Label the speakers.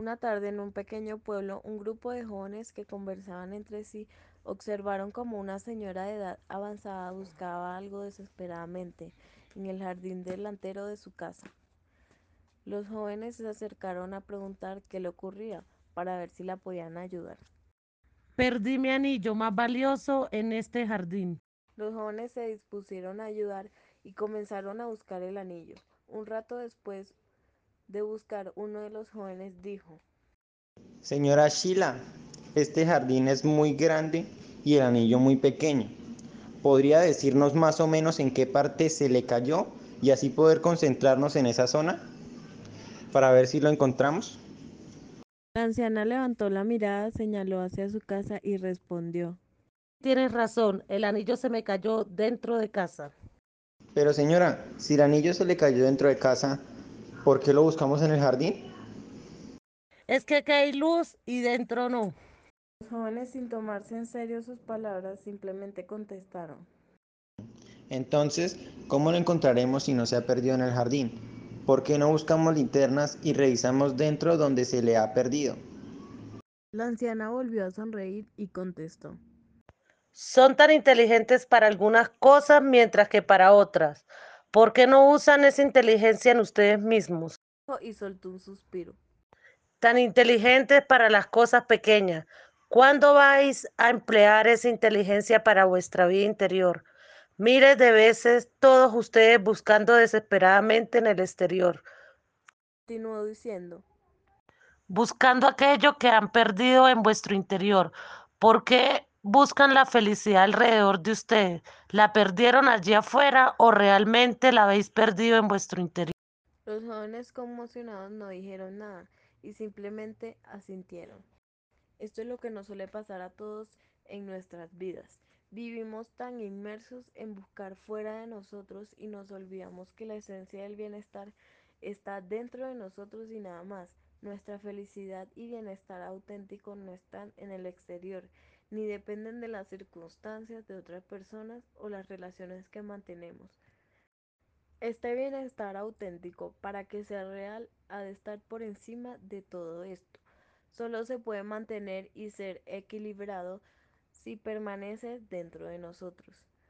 Speaker 1: Una tarde en un pequeño pueblo, un grupo de jóvenes que conversaban entre sí observaron como una señora de edad avanzada buscaba algo desesperadamente en el jardín delantero de su casa. Los jóvenes se acercaron a preguntar qué le ocurría para ver si la podían ayudar.
Speaker 2: Perdí mi anillo más valioso en este jardín.
Speaker 1: Los jóvenes se dispusieron a ayudar y comenzaron a buscar el anillo. Un rato después de buscar, uno de los jóvenes dijo,
Speaker 3: Señora Sheila, este jardín es muy grande y el anillo muy pequeño. ¿Podría decirnos más o menos en qué parte se le cayó y así poder concentrarnos en esa zona para ver si lo encontramos?
Speaker 1: La anciana levantó la mirada, señaló hacia su casa y respondió.
Speaker 2: Tienes razón, el anillo se me cayó dentro de casa.
Speaker 3: Pero señora, si el anillo se le cayó dentro de casa, ¿por qué lo buscamos en el jardín?
Speaker 2: Es que aquí hay luz y dentro no.
Speaker 1: Los jóvenes, sin tomarse en serio sus palabras, simplemente contestaron.
Speaker 3: Entonces, ¿cómo lo encontraremos si no se ha perdido en el jardín? ¿Por qué no buscamos linternas y revisamos dentro donde se le ha perdido?
Speaker 1: La anciana volvió a sonreír y contestó.
Speaker 2: Son tan inteligentes para algunas cosas mientras que para otras. ¿Por qué no usan esa inteligencia en ustedes mismos?
Speaker 1: Y soltó un suspiro.
Speaker 2: Tan inteligentes para las cosas pequeñas. ¿Cuándo vais a emplear esa inteligencia para vuestra vida interior? Miles de veces todos ustedes buscando desesperadamente en el exterior.
Speaker 1: Continuó diciendo.
Speaker 2: Buscando aquello que han perdido en vuestro interior. ¿Por qué buscan la felicidad alrededor de ustedes? ¿La perdieron allí afuera o realmente la habéis perdido en vuestro interior?
Speaker 1: Los jóvenes conmocionados no dijeron nada y simplemente asintieron. Esto es lo que nos suele pasar a todos en nuestras vidas. Vivimos tan inmersos en buscar fuera de nosotros y nos olvidamos que la esencia del bienestar está dentro de nosotros y nada más. Nuestra felicidad y bienestar auténtico no están en el exterior, ni dependen de las circunstancias de otras personas o las relaciones que mantenemos. Este bienestar auténtico, para que sea real, ha de estar por encima de todo esto. Solo se puede mantener y ser equilibrado si permanece dentro de nosotros.